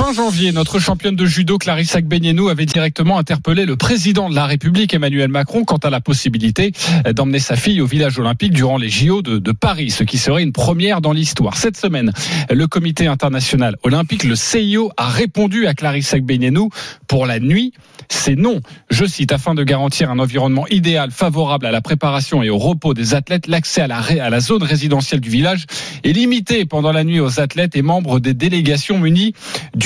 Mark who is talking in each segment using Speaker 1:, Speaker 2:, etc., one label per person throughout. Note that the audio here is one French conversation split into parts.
Speaker 1: Fin janvier, notre championne de judo Clarissa Gbenienou avait directement interpellé le président de la République Emmanuel Macron quant à la possibilité d'emmener sa fille au village olympique durant les JO de, Paris, ce qui serait une première dans l'histoire. Cette semaine, le comité international olympique, le CIO, a répondu à Clarissa Gbenienou pour la nuit. C'est non. Je cite, afin de garantir un environnement idéal favorable à la préparation et au repos des athlètes, l'accès à la, à la zone résidentielle du village est limité pendant la nuit aux athlètes et membres des délégations munies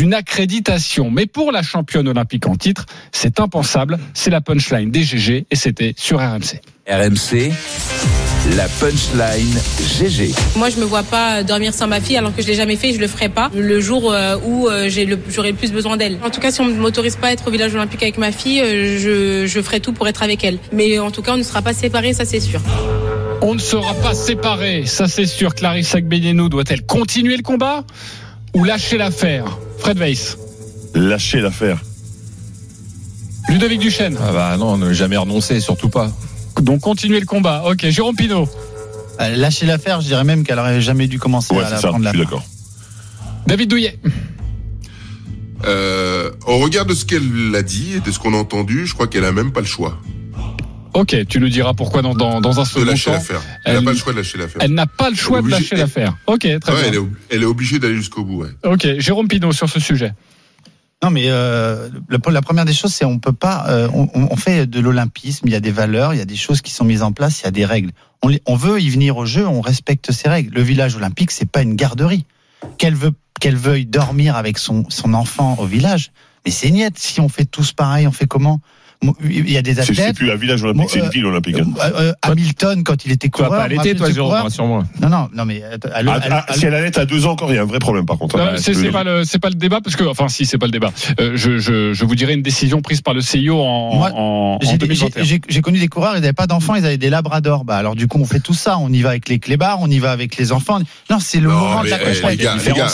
Speaker 1: d'une accréditation. Mais pour la championne olympique en titre, c'est impensable. C'est la punchline des GG et c'était sur RMC.
Speaker 2: RMC, la punchline GG.
Speaker 3: Moi, je me vois pas dormir sans ma fille alors que je l'ai jamais fait, je le ferai pas le jour euh, où euh, j'ai le, j'aurai le plus besoin d'elle. En tout cas, si on ne m'autorise pas à être au village olympique avec ma fille, euh, je, je ferai tout pour être avec elle. Mais en tout cas, on ne sera pas séparés, ça c'est sûr.
Speaker 1: On ne sera pas séparés, ça c'est sûr. Clarissa Gbenienou doit-elle continuer le combat? Ou lâcher l'affaire Fred Weiss.
Speaker 4: Lâcher l'affaire.
Speaker 1: Ludovic Duchesne.
Speaker 5: Ah bah non, ne jamais renoncer, surtout pas.
Speaker 1: Donc continuer le combat. Ok, Jérôme Pinault.
Speaker 6: Euh, lâcher l'affaire, je dirais même qu'elle aurait jamais dû commencer
Speaker 4: Ouais,
Speaker 6: à
Speaker 4: c'est
Speaker 6: la
Speaker 4: ça,
Speaker 6: prendre
Speaker 4: je
Speaker 6: la
Speaker 4: suis
Speaker 6: main.
Speaker 4: d'accord.
Speaker 1: David Douillet.
Speaker 7: Euh, au regard de ce qu'elle a dit et de ce qu'on a entendu, je crois qu'elle a même pas le choix
Speaker 1: Ok, tu nous diras pourquoi dans, dans, dans un
Speaker 7: de
Speaker 1: second
Speaker 7: lâcher
Speaker 1: temps.
Speaker 7: l'affaire. Elle n'a pas le choix de lâcher l'affaire.
Speaker 1: Elle n'a pas le choix de lâcher l'affaire. Ok, très
Speaker 7: Ouais,
Speaker 1: bien.
Speaker 7: elle, est, ob- elle est obligée d'aller jusqu'au bout. Ouais.
Speaker 1: Ok, Jérôme Pinault sur ce sujet.
Speaker 6: Non, mais euh, la, la première des choses, c'est on peut pas. euh, on, on fait de l'olympisme. Il y a des valeurs, il y a des choses qui sont mises en place, il y a des règles. On, les- on veut y venir au jeu, on respecte ces règles. Le village olympique, c'est pas une garderie. Qu'elle veut, qu'elle veuille dormir avec son son enfant au village, mais c'est niette. Si on fait tous pareil, on fait comment? Il y a des
Speaker 4: C'est c'est
Speaker 6: athlètes.
Speaker 4: plus un village olympique, c'est une
Speaker 6: euh,
Speaker 4: ville olympique. hein.
Speaker 6: Euh, euh, Hamilton, quand il était
Speaker 5: Tu vas
Speaker 6: coureur,
Speaker 5: pas allaiter,
Speaker 6: rappelez
Speaker 5: toi, Jérôme,
Speaker 6: coureur
Speaker 5: rassure-moi.
Speaker 6: Non, non, non, mais à le-
Speaker 4: Ah, ah,
Speaker 6: à
Speaker 4: si
Speaker 6: le-
Speaker 4: elle allait à deux ans encore, il y a un vrai problème par contre. Ouais,
Speaker 1: c'est
Speaker 4: je
Speaker 1: pas le c'est pas le débat parce que enfin si c'est pas le débat. Euh, je, je je vous dirai une décision prise par le CIO en
Speaker 6: Moi,
Speaker 1: en,
Speaker 6: J'ai- j'ai
Speaker 1: 2021.
Speaker 6: j'ai- j'ai connu des coureurs, ils n'avaient pas d'enfants, ils avaient des labradors. Bah alors du coup, on fait tout ça. On y va avec les clébards, on y va avec les enfants. Non, c'est le
Speaker 7: Non,
Speaker 6: moment de la
Speaker 7: eh,
Speaker 6: course.
Speaker 7: les gars, eh,
Speaker 5: hein,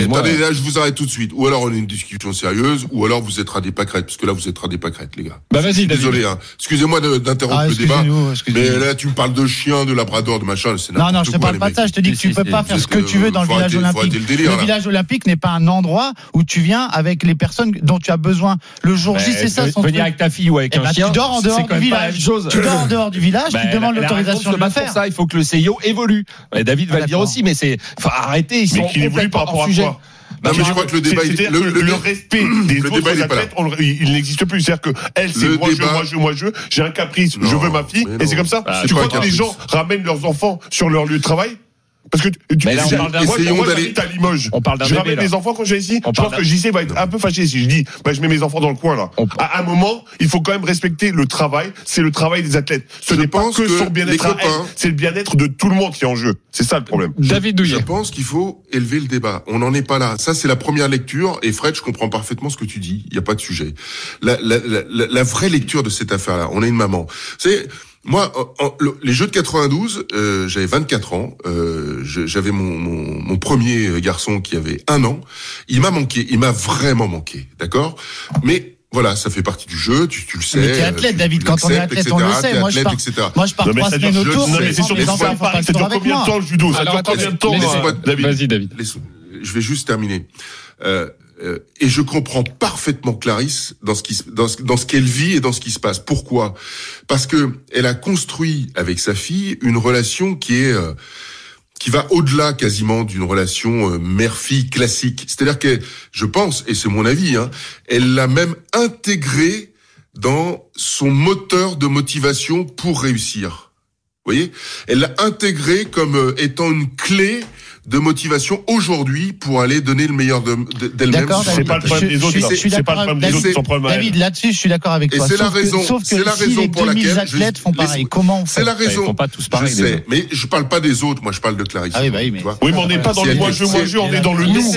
Speaker 7: eh, attendez, là, je vous arrête tout de suite. Ou alors on a une discussion sérieuse, ou alors vous êtes à des pâquerettes, parce que là vous êtes à des pâquerettes, les gars.
Speaker 1: Bah vas-y.
Speaker 7: Désolé, hein. excusez-moi d'interrompre
Speaker 6: Ah,
Speaker 7: le débat. Mais là, tu me parles de chien, de labrador, de machin,
Speaker 6: Non, non, je te
Speaker 7: quoi,
Speaker 6: parle pas de ça. Je te dis que tu peux pas faire ce que tu veux dans le village olympique.
Speaker 7: le
Speaker 6: village olympique n'est pas un endroit où tu viens avec les personnes dont tu as besoin. Le jour J, c'est ça son
Speaker 5: Venir avec ta fille ou avec
Speaker 6: Eh
Speaker 5: un
Speaker 6: ben,
Speaker 5: chien.
Speaker 6: tu dors en dehors du village. Tu dors en dehors du village, tu demandes l'autorisation de le faire.
Speaker 5: ça, il faut que le CIO évolue. Et David va le dire aussi, mais c'est, faut arrêter, ils sont
Speaker 4: Mais qu'il évolue par
Speaker 5: complètement
Speaker 4: rapport
Speaker 5: hors
Speaker 4: à
Speaker 5: sujet.
Speaker 4: Quoi
Speaker 7: Non, mais je crois que le débat, le-
Speaker 4: que
Speaker 7: le-
Speaker 4: le respect des
Speaker 7: le
Speaker 4: autres athlètes, on il il n'existe plus. C'est-à-dire que elle, c'est
Speaker 7: Le
Speaker 4: moi je,
Speaker 7: débat-
Speaker 4: moi je, moi je. J'ai un caprice, je veux ma fille, et c'est comme ça.
Speaker 7: Ah,
Speaker 4: tu crois que les gens ramènent leurs enfants sur leur lieu de travail? Parce que tu, tu
Speaker 5: Mais là, on parle d'un-
Speaker 4: moi,
Speaker 7: essayons
Speaker 4: moi,
Speaker 7: d'aller-
Speaker 4: j'habite à Limoges.
Speaker 5: On parle d'un
Speaker 4: Je
Speaker 5: bébé,
Speaker 4: ramène
Speaker 5: là.
Speaker 4: mes enfants quand je vais ici.
Speaker 5: On
Speaker 4: je pense que JC va être un peu fâché si je dis, bah, je mets mes enfants dans le coin là.
Speaker 5: On-
Speaker 4: À un moment, il faut quand même respecter le travail. C'est le travail des athlètes. Ce
Speaker 7: Je
Speaker 4: n'est pas que,
Speaker 7: que
Speaker 4: son bien-être à elle,
Speaker 7: copains-
Speaker 4: c'est le bien-être de tout le monde qui est en jeu. C'est ça le problème.
Speaker 1: David
Speaker 7: Je
Speaker 1: Douillet.
Speaker 7: pense qu'il faut élever le débat. On n'en est pas là. Ça, c'est la première lecture. Et Fred, je comprends parfaitement ce que tu dis. Il n'y a pas de sujet. La, la, la, la- vraie lecture de cette affaire-là, on a une maman. C'est moi, en- en- le- les Jeux de 92, euh, j'avais 24 ans. Euh, j'avais mon, mon, mon premier garçon qui avait un an. Il m'a manqué. Il m'a vraiment manqué. D'accord? Mais voilà, ça fait partie du jeu. Tu, tu le sais.
Speaker 6: Mais t'es athlète,
Speaker 7: tu-
Speaker 6: David.
Speaker 7: tu
Speaker 6: Quand on est athlète, on le sait.
Speaker 7: T'es
Speaker 6: Moi, je
Speaker 7: athlète,
Speaker 6: pars-
Speaker 7: etc.
Speaker 6: Moi, je pars
Speaker 4: Non, mais
Speaker 6: trois
Speaker 4: ça
Speaker 6: semaines autour.
Speaker 4: non, mais
Speaker 6: mais
Speaker 4: c'est
Speaker 6: mes
Speaker 4: que
Speaker 6: enfants,
Speaker 4: ça
Speaker 6: pas
Speaker 4: dure combien de temps le judo Ça
Speaker 1: Alors,
Speaker 4: dure combien de temps
Speaker 1: Vas-y, David.
Speaker 7: Je vais juste terminer. Euh, euh, et je comprends parfaitement Clarisse dans ce qui dans ce, qu'elle vit et dans ce qui se passe. Pourquoi? Parce que elle a construit avec sa fille une relation qui est euh, qui va au-delà quasiment d'une relation euh, mère-fille classique. C'est-à-dire que je pense, et c'est mon avis, hein, elle l'a même intégré dans son moteur de motivation pour réussir. Vous voyez? Elle l'a intégré comme euh, étant une clé de motivation aujourd'hui pour aller donner le meilleur de- de- d'elle-même.
Speaker 6: D'accord,
Speaker 7: sur
Speaker 4: C'est
Speaker 6: David.
Speaker 4: pas le problème
Speaker 6: Je-
Speaker 4: des autres,
Speaker 6: je- je
Speaker 4: C'est pas le
Speaker 6: d'accord
Speaker 4: problème des
Speaker 6: avec
Speaker 4: autres, c'est son problème.
Speaker 6: David, là-dessus, je suis d'accord avec
Speaker 7: Et
Speaker 6: toi.
Speaker 7: c'est la raison-
Speaker 6: Sauf que
Speaker 7: la
Speaker 6: si
Speaker 7: raison
Speaker 6: les
Speaker 7: pour
Speaker 6: 2000
Speaker 7: laquelle je-
Speaker 6: athlètes font pareil, comment
Speaker 7: C'est la
Speaker 5: Ils
Speaker 7: raison.
Speaker 5: font pas tous
Speaker 7: Je
Speaker 5: pareil. les
Speaker 7: sais, mais je parle pas des autres. Moi, je parle de Clarisse.
Speaker 6: Ah oui, bah oui, mais-
Speaker 7: Tu vois
Speaker 4: Oui, mais on n'est pas dans le
Speaker 7: elle-
Speaker 4: moi-je,
Speaker 7: si-
Speaker 4: moi-je, on est dans le nous.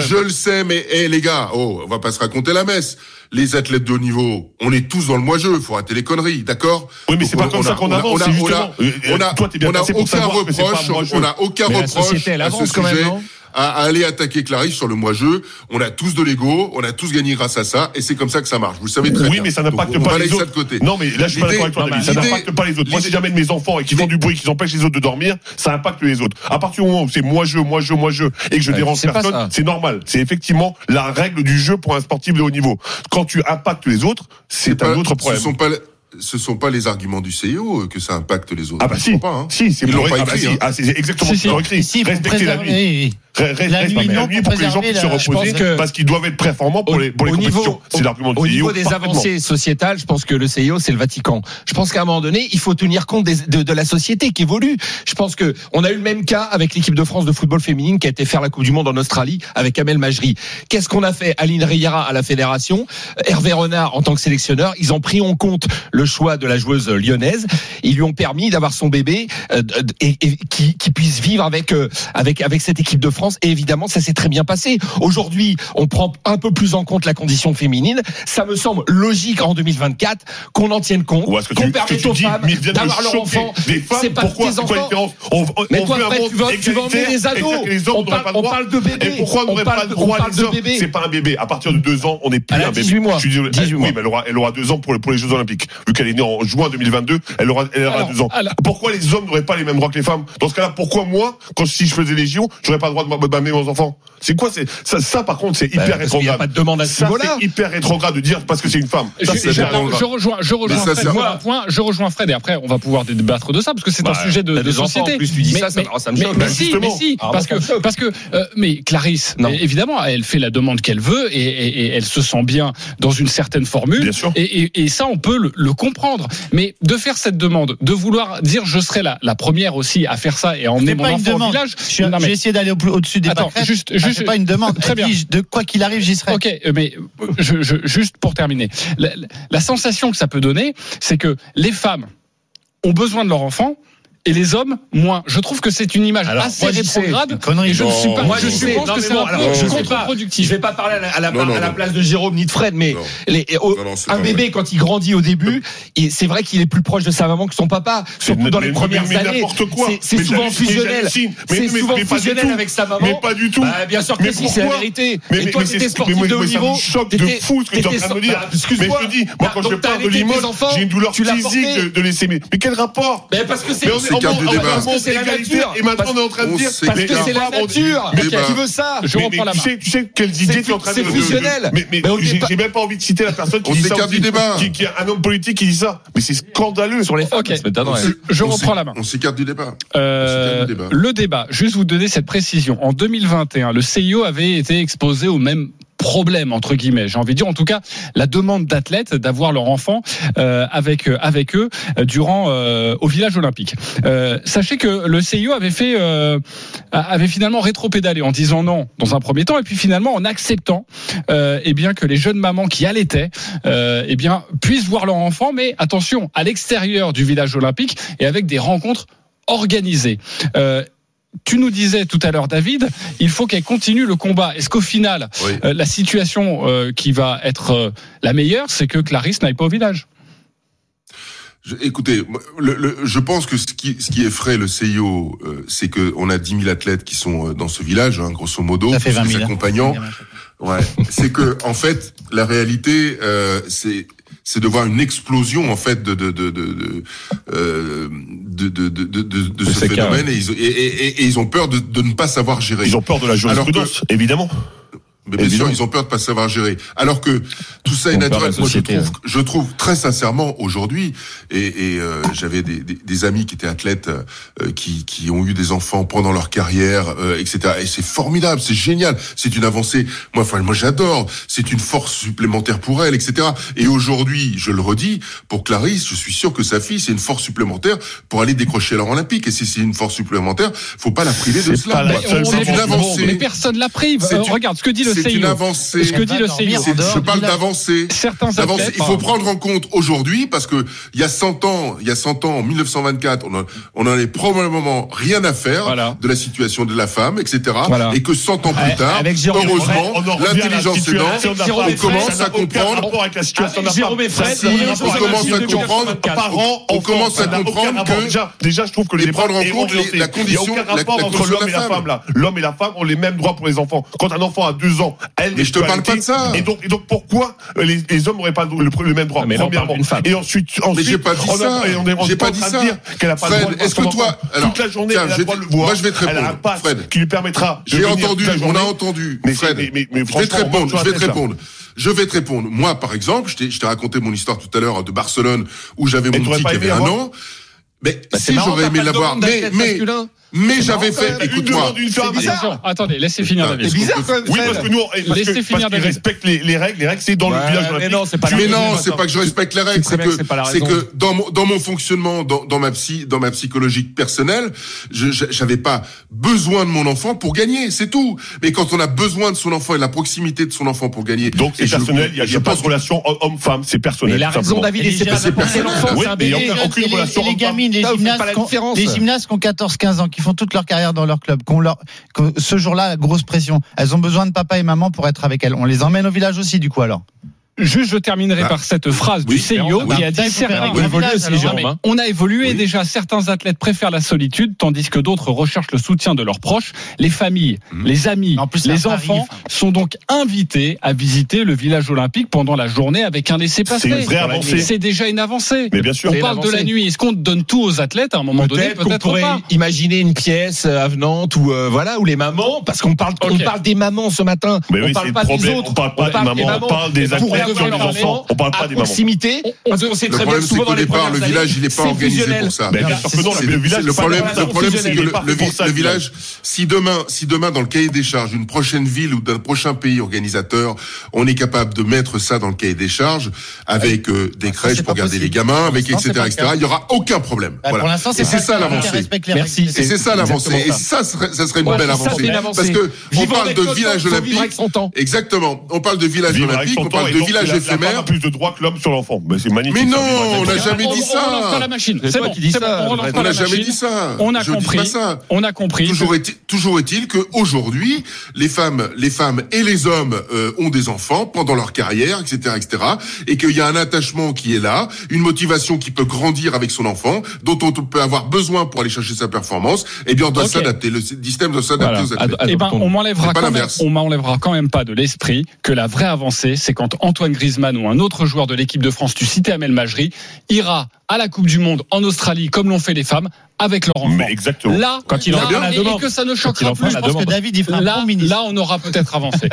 Speaker 7: Je le sais, mais eh les gars, oh, on va pas se raconter la messe. Les athlètes de haut niveau, on est tous dans le moi-jeu. Faut arrêter les conneries, d'accord?
Speaker 4: Oui, mais c'est pas comme ça qu'on avance,
Speaker 7: on a-
Speaker 4: c'est
Speaker 7: on a-
Speaker 4: justement. euh,
Speaker 7: On a, on aucun reproche, on a aucun reproche à ce
Speaker 5: avance quand même,
Speaker 7: sujet. À, à aller attaquer Clarisse sur le moi-jeu. On a tous de l'ego, on a tous gagné grâce à ça, et c'est comme ça que ça marche. Vous le savez très
Speaker 4: Oui,
Speaker 7: bien.
Speaker 4: mais ça n'impacte
Speaker 7: on
Speaker 4: pas
Speaker 7: va
Speaker 4: les
Speaker 7: laisser ça
Speaker 4: autres.
Speaker 7: de côté.
Speaker 4: Non, mais là, je suis pas d'accord avec toi, David. Ça n'impacte pas les autres. Moi, si jamais mes enfants et qui font du bruit, qui empêchent les autres de dormir, ça impacte les autres. À partir du moment où c'est moi je, moi je, moi je, et que je
Speaker 5: Ouais,
Speaker 4: dérange personne, c'est normal. C'est effectivement la règle du jeu pour un sportif de haut niveau. Quand tu impactes les autres, c'est
Speaker 7: pas-
Speaker 4: un autre
Speaker 7: Ce
Speaker 4: problème.
Speaker 7: sont pas, ce sont pas les arguments du CIO que ça impacte les autres.
Speaker 4: Ah bah si,
Speaker 7: pas, hein.
Speaker 4: si, c'est ah bah si.
Speaker 7: hein.
Speaker 4: Ah, c'est exactement
Speaker 1: Si,
Speaker 4: ce qu'ils ont
Speaker 1: si.
Speaker 4: écrit.
Speaker 6: Si,
Speaker 4: Respecter la nuit.
Speaker 6: oui, oui.
Speaker 4: Re- re-
Speaker 6: La nuit, non,
Speaker 4: nuit
Speaker 6: pour
Speaker 4: pour que les gens puissent se reposer
Speaker 5: que-
Speaker 4: parce qu'ils doivent être performants pour les, pour les
Speaker 5: au niveau,
Speaker 4: compétitions. C'est l'argument
Speaker 5: au niveau des
Speaker 4: parfaitement.
Speaker 5: avancées sociétales, je pense que le CIO c'est le Vatican. Je pense qu'à un moment donné, il faut tenir compte des- de, de la société qui évolue. Je pense que on a eu le même cas avec l'équipe de France de football féminine qui a été faire la Coupe du Monde en Australie avec Amel Majri. Qu'est-ce qu'on a fait? Aline Riera à la fédération, Hervé Renard en tant que sélectionneur, ils ont pris en compte le choix de la joueuse lyonnaise. Ils lui ont permis d'avoir son bébé euh, d- et, et qui, qui puisse vivre avec euh, avec avec cette équipe de France. Et évidemment, ça s'est très bien passé. Aujourd'hui, on prend un peu plus en compte la condition féminine. Ça me semble logique en 2024 qu'on en tienne compte, qu'on
Speaker 4: que
Speaker 5: permette aux
Speaker 4: dis,
Speaker 5: femmes d'avoir leur enfant. C'est pas
Speaker 4: pourquoi,
Speaker 5: tes enfants.
Speaker 4: différence on, on,
Speaker 5: Mais toi,
Speaker 4: monde
Speaker 5: tu vas, tu vas emmener ados.
Speaker 4: les hommes
Speaker 5: On parle, on de bébés.
Speaker 4: Et pourquoi on n'aurait pas le droit les
Speaker 5: de
Speaker 4: hommes
Speaker 5: bébé.
Speaker 4: C'est pas un bébé. À partir de deux ans, on n'est plus un bébé.
Speaker 5: 18 mois.
Speaker 4: Je suis désolé.
Speaker 5: 18
Speaker 4: oui,
Speaker 5: mois.
Speaker 4: mais elle aura, elle aura deux ans pour, les- pour les Jeux Olympiques. Vu qu'elle est née en juin 2022, elle aura, elle aura
Speaker 1: Alors,
Speaker 4: deux ans.
Speaker 1: alors-
Speaker 4: Pourquoi les hommes n'auraient pas les mêmes droits que les femmes Dans ce cas-là, pourquoi moi, quand si je faisais les JO, j'aurais pas le droit de m'amener mes enfants C'est quoi C'est ça, ça, par contre, c'est
Speaker 5: Bah,
Speaker 4: hyper
Speaker 5: parce qu'il y a
Speaker 4: rétrograde.
Speaker 5: pas de demande à ce
Speaker 4: Ça,
Speaker 5: niveau-là.
Speaker 4: c'est hyper rétrograde de dire parce que c'est une femme. Ça,
Speaker 1: Je,
Speaker 4: rétrograde.
Speaker 1: rejoins, je rejoins
Speaker 7: Mais ça,
Speaker 1: Fred. Moi, un point, je rejoins Fred et après on va pouvoir débattre de ça parce que c'est
Speaker 5: Bah,
Speaker 1: un sujet de, de
Speaker 5: enfants,
Speaker 1: société.
Speaker 5: en plus, tu dis ça, ça- ça me
Speaker 1: mais,
Speaker 5: choque.
Speaker 1: mais
Speaker 5: Bah,
Speaker 1: si,
Speaker 4: justement.
Speaker 1: mais si,
Speaker 5: Alors,
Speaker 1: parce que parce que euh, mais Clarisse,
Speaker 5: Non.
Speaker 1: évidemment, elle fait la demande qu'elle veut et, et- et elle se sent bien dans une certaine formule.
Speaker 4: Bien sûr.
Speaker 1: Et, et- et ça, on peut le, le comprendre. Mais de faire cette demande, de vouloir dire je serai la, la première aussi à faire ça et à emmener mon
Speaker 6: pas une
Speaker 1: enfant au
Speaker 6: demande.
Speaker 1: village. Mais-
Speaker 6: J'ai essayé d'aller au plus- au-dessus des
Speaker 1: Attends, juste-
Speaker 6: Ah,
Speaker 1: juste-
Speaker 6: c'est pas une demande.
Speaker 1: Très bien.
Speaker 6: De quoi qu'il arrive, j'y serai.
Speaker 1: Ok, mais je, je- juste pour terminer, la, la- la sensation que ça peut donner, c'est que les femmes ont besoin de leur enfant. Et les hommes, moins. Je trouve que c'est une image
Speaker 5: Alors,
Speaker 1: assez
Speaker 5: moi, j'y sais.
Speaker 1: rétrograde. Et je ne suis pas.
Speaker 5: Moi,
Speaker 1: je
Speaker 5: je Non,
Speaker 1: que c'est
Speaker 5: bon,
Speaker 1: contre-productif.
Speaker 5: Je vais pas parler à la, à la-
Speaker 7: Non, non,
Speaker 5: à la
Speaker 7: non.
Speaker 5: place de Jérôme ni de Fred, mais les- oh,
Speaker 7: Non, non, c'est
Speaker 5: un bébé
Speaker 7: vrai.
Speaker 5: quand il grandit au début, c'est vrai qu'il est plus proche de sa maman que son papa, surtout
Speaker 4: Mais-
Speaker 5: dans les
Speaker 4: mais-
Speaker 5: premières
Speaker 4: mais
Speaker 5: années.
Speaker 4: n'importe quoi.
Speaker 5: C'est- souvent fusionnel. C'est souvent fusionnel avec sa maman.
Speaker 4: Mais pas du tout.
Speaker 5: Bah, bien sûr que si, c'est la vérité.
Speaker 4: Mais,
Speaker 5: toi, t'étais sportif de haut niveau.
Speaker 4: choque de fou ce que tu es en train de me dire.
Speaker 5: bah, excuse-moi.
Speaker 4: Mais je te dis, moi, quand
Speaker 5: Donc,
Speaker 4: je parle de Limoges, j'ai une douleur
Speaker 5: tu l'as
Speaker 4: physique de, laisser. Mais, mais quel rapport
Speaker 5: Mais parce que c'est
Speaker 7: S'écarte du débat.
Speaker 5: c'est la nature.
Speaker 4: et maintenant on est en train de dire.
Speaker 7: s'écarte.
Speaker 5: parce que c'est la nature. Qui veut ça
Speaker 1: Je reprends la
Speaker 4: tu
Speaker 1: main.
Speaker 4: sais, tu sais quelles idées tu es en train de
Speaker 5: c'est fusionnel.
Speaker 4: Mais, j'ai même pas envie de citer la personne qui
Speaker 7: On
Speaker 4: dit ça.
Speaker 7: du débat.
Speaker 4: Qui, est un homme politique qui dit ça. Mais c'est scandaleux.
Speaker 5: Sur les
Speaker 7: s'é-
Speaker 1: Je reprends la main.
Speaker 7: On s'écarte du débat.
Speaker 1: Euh,
Speaker 7: le débat.
Speaker 1: le débat, juste vous donner cette précision. En 2021, le CIO avait été exposé au même problème entre guillemets j'ai envie de dire. En tout cas la demande d'athlètes d'avoir leur enfant euh, avec euh, avec eux euh, durant euh, au village olympique. Euh, sachez que le CIO avait fait euh, avait finalement rétropédalé en disant non dans un premier temps et puis finalement en acceptant eh bien que les jeunes mamans qui allaitaient eh bien puissent voir leur enfant mais attention à l'extérieur du village olympique et avec des rencontres organisées tu nous disais tout à l'heure, David, il faut qu'elle continue le combat. Est-ce qu'au final,
Speaker 7: Oui.
Speaker 1: euh, la situation euh, qui va être euh, la meilleure, c'est que Clarisse n'aille pas au village?
Speaker 7: Je- écoutez, moi, le, le- je pense que ce qui, ce qui effraie le CIO, euh, c'est que on a 10 000 athlètes qui sont dans ce village, hein, grosso modo,
Speaker 6: Ça fait
Speaker 7: plus
Speaker 6: 20
Speaker 7: les
Speaker 6: 000.
Speaker 7: accompagnants. Ouais, c'est que en fait, la réalité, euh, c'est c'est de voir une explosion en fait de de de de de euh, de, de, de, de, de- de ce phénomène et ils, et, et- et ils ont peur de, de ne pas savoir gérer.
Speaker 4: Ils ont peur de la jurisprudence, évidemment.
Speaker 7: Mais bien
Speaker 4: Évidemment.
Speaker 7: sûr, ils ont peur de pas savoir gérer. Alors que tout ça est naturel. Moi, je trouve,
Speaker 5: ouais.
Speaker 7: je trouve très sincèrement aujourd'hui, et, et, euh, j'avais des, des, des amis qui étaient athlètes, euh, qui, qui ont eu des enfants pendant leur carrière, euh, etc. Et c'est formidable, c'est génial, c'est une avancée. Moi, enfin, moi, j'adore. C'est une force supplémentaire pour elle, etc. Et aujourd'hui, je le redis, pour Clarisse, je suis sûr que sa fille, c'est une force supplémentaire pour aller décrocher l'or olympique. Et si c'est une force supplémentaire, faut pas la priver de cela.
Speaker 4: pas la
Speaker 1: on
Speaker 7: une
Speaker 1: est-
Speaker 7: avancée.
Speaker 1: Mais personne la prive.
Speaker 7: C'est
Speaker 1: Euh,
Speaker 7: une-
Speaker 1: regarde ce que dit le
Speaker 7: C'est une avancée.
Speaker 1: Ce que dit le CIO.
Speaker 7: je parle d'avancée.
Speaker 1: Certains
Speaker 7: Il faut prendre en compte aujourd'hui parce que il y a 100 ans, il y a 100 ans, en 1924, on en, on en avait probablement rien à faire
Speaker 1: Voilà.
Speaker 7: de la situation de la femme, etc.
Speaker 1: Voilà.
Speaker 7: Et que 100 ans plus tard,
Speaker 6: avec
Speaker 7: heureusement, l'intelligence
Speaker 4: situation
Speaker 7: aidant,
Speaker 4: de la
Speaker 5: Jérôme
Speaker 4: femme.
Speaker 5: et Fred,
Speaker 7: on commence
Speaker 4: Ça
Speaker 7: à comprendre.
Speaker 4: rapport avec la situation de la
Speaker 5: Avec Jérôme on
Speaker 7: commence à
Speaker 5: 1984.
Speaker 7: comprendre. On commence
Speaker 4: ça
Speaker 7: à comprendre que-
Speaker 4: déjà, je trouve que les
Speaker 7: prendre en compte la condition- la- la
Speaker 4: entre l'homme et
Speaker 7: la femme
Speaker 4: là. L'homme et la femme ont les mêmes droits pour les enfants. Quand un enfant a deux ans, elle
Speaker 7: Mais je te parle pas de ça.
Speaker 4: Et donc, et donc pourquoi les, les hommes n'auraient pas le, le- même droit
Speaker 5: Ah, mais
Speaker 4: Premièrement.
Speaker 5: femme.
Speaker 4: Et ensuite, ensuite,
Speaker 7: j'ai pas dit
Speaker 4: on a-
Speaker 7: ça.
Speaker 4: et on est, on
Speaker 7: J'ai pas
Speaker 4: en
Speaker 7: dit
Speaker 4: train
Speaker 7: ça.
Speaker 4: de dire qu'elle a pas
Speaker 7: Fred, est-ce que toi- alors,
Speaker 4: toute la journée,
Speaker 7: tiens,
Speaker 4: elle a
Speaker 7: je
Speaker 4: le droit de le voir.
Speaker 7: moi, je vais te
Speaker 4: Elle a un
Speaker 7: répondre.
Speaker 4: pass
Speaker 7: Fred.
Speaker 4: qui lui permettra. de
Speaker 7: J'ai
Speaker 4: venir
Speaker 7: entendu,
Speaker 4: toute la
Speaker 7: on a entendu.
Speaker 4: Mais
Speaker 7: Fred,
Speaker 4: mais- mais- mais
Speaker 7: je vais te répondre, je vais te répondre. Je vais te répondre. Moi, par exemple, je t'ai, je t'ai raconté mon histoire tout à l'heure de Barcelone où j'avais
Speaker 4: Mais
Speaker 7: mon petit qui avait un an. Mais
Speaker 5: Bah,
Speaker 7: si j'aurais aimé l'avoir, mais, mais. Mais
Speaker 5: C'est
Speaker 7: j'avais fait, écoute-moi.
Speaker 1: attendez, laissez finir David.
Speaker 7: est-ce
Speaker 5: bizarre quand même.
Speaker 4: Oui, parce que nous, parce
Speaker 1: Laissez
Speaker 4: que,
Speaker 1: finir
Speaker 4: parce respectent les, les règles. Les règles, c'est dans
Speaker 5: Ouais,
Speaker 4: le village
Speaker 5: mais non, c'est pas la
Speaker 7: Mais non, c'est pas que je respecte les règles, c'est
Speaker 5: que c'est
Speaker 7: que
Speaker 5: la
Speaker 7: c'est que dans mon dans mon fonctionnement, dans, dans ma psy, dans ma psychologique personnelle, je j'avais pas besoin de mon enfant pour gagner, c'est tout. Mais quand on a besoin de son enfant et de la proximité de son enfant pour gagner,
Speaker 4: Donc c'est personnel, il n'y a, y pas de relation homme-femme, c'est personnel.
Speaker 5: Mais il a
Speaker 4: tout
Speaker 5: raison. David, c'est c'est pas
Speaker 6: jeunes-
Speaker 5: l'enfant,
Speaker 4: Oui,
Speaker 5: c'est un
Speaker 4: mais il y a
Speaker 5: bébé.
Speaker 4: aucun- aucune relation homme-femme.
Speaker 5: la
Speaker 6: les gymnastes qui ont 14-15 ans, qui font toute leur carrière dans leur club, qui ont leur, ce jour-là, grosse pression. Elles ont besoin de papa et maman pour être avec elles. On les emmène au village aussi, du coup, alors.
Speaker 1: Juste, je terminerai
Speaker 7: Bah,
Speaker 1: par cette phrase du CIO
Speaker 6: bah,
Speaker 1: qui a
Speaker 6: ça,
Speaker 1: dit certains.
Speaker 5: hein.
Speaker 1: on a évolué
Speaker 7: Oui.
Speaker 1: déjà. Certains athlètes préfèrent la solitude, tandis que d'autres recherchent le soutien de leurs proches. Les familles,
Speaker 7: Mhm.
Speaker 1: les amis,
Speaker 6: En plus, c'est
Speaker 1: les enfants sont donc invités à visiter le village olympique pendant la journée avec un
Speaker 4: C'est une
Speaker 1: laissez-passer.
Speaker 4: vraie avancée.
Speaker 1: C'est déjà une avancée.
Speaker 4: Mais bien sûr.
Speaker 1: On parle de la nuit. Est-ce qu'on donne tout aux athlètes à un moment donné?
Speaker 5: Peut-être pourrait
Speaker 1: pas.
Speaker 5: imaginer une pièce euh, avenante ou euh, voilà où les mamans parce qu'on parle on
Speaker 1: Ok.
Speaker 5: parle des mamans ce matin
Speaker 4: Mais
Speaker 5: on
Speaker 4: oui, c'est
Speaker 5: parle
Speaker 4: le
Speaker 5: pas des autres
Speaker 4: On parle pas des mamans, on parle des athlètes enfants. On parle pas
Speaker 5: à
Speaker 4: des mamans.
Speaker 5: proximité parce qu'on sait
Speaker 7: Le
Speaker 5: très bien souvent dans les
Speaker 7: départ,
Speaker 5: premières
Speaker 7: le village, il est pas organisé
Speaker 5: fusionnel.
Speaker 7: pour ça.
Speaker 4: Le village,
Speaker 7: problème, le problème, c'est que le,
Speaker 4: village.
Speaker 7: village, si demain, si demain, dans le cahier des charges d'une prochaine ville ou d'un prochain pays organisateur, on est capable de mettre ça dans le cahier des charges avec euh, des crèches pour garder les gamins, avec etc., etc. Il y aura aucun problème.
Speaker 6: Bah,
Speaker 7: Voilà.
Speaker 6: Pour l'instant,
Speaker 7: Et
Speaker 6: c'est
Speaker 7: ça l'avancée.
Speaker 5: Merci.
Speaker 7: Et c'est ça l'avancée. Et ça, serait- ça serait une belle avancée. Parce que on parle de village olympique. Exactement. On parle de village olympique, on parle de
Speaker 4: donc la- la femme a plus de droits que l'homme sur l'enfant. Mais c'est magnifique.
Speaker 7: Mais non, on n'a jamais
Speaker 1: On-
Speaker 7: dit
Speaker 1: on relance
Speaker 7: ça.
Speaker 1: pas la machine.
Speaker 5: C'est
Speaker 1: bon,
Speaker 5: qui dis
Speaker 1: c'est
Speaker 5: ça,
Speaker 1: on
Speaker 7: On n'a jamais dit ça.
Speaker 1: On a compris. On a compris.
Speaker 7: Toujours est-il, que aujourd'hui, les femmes, les femmes et les hommes euh, ont des enfants pendant leur carrière, etc., etc., et qu'il y a un attachement qui est là, une motivation qui peut grandir avec son enfant, dont on peut avoir besoin pour aller chercher sa performance. Eh bien, on doit s'adapter. Le système doit s'adapter
Speaker 1: Voilà.
Speaker 7: aux athlètes.
Speaker 1: Eh ben, on m'enlèvera quand même, on m'enlèvera quand même pas de l'esprit que la vraie avancée, c'est quand Antoine Griezmann ou un autre joueur de l'équipe de France, tu citais Amel Majri, ira à la Coupe du Monde en Australie, comme l'ont fait les femmes, avec leur enfant.
Speaker 4: Mais exactement.
Speaker 1: Là,
Speaker 5: Quand il
Speaker 1: là,
Speaker 5: en la
Speaker 1: et-
Speaker 5: demande.
Speaker 1: et que ça ne choquera plus.
Speaker 6: Je
Speaker 5: la
Speaker 6: pense que
Speaker 5: demande.
Speaker 6: David, il fera un
Speaker 1: Là,
Speaker 6: bon ministre.
Speaker 1: là, on aura peut-être avancé.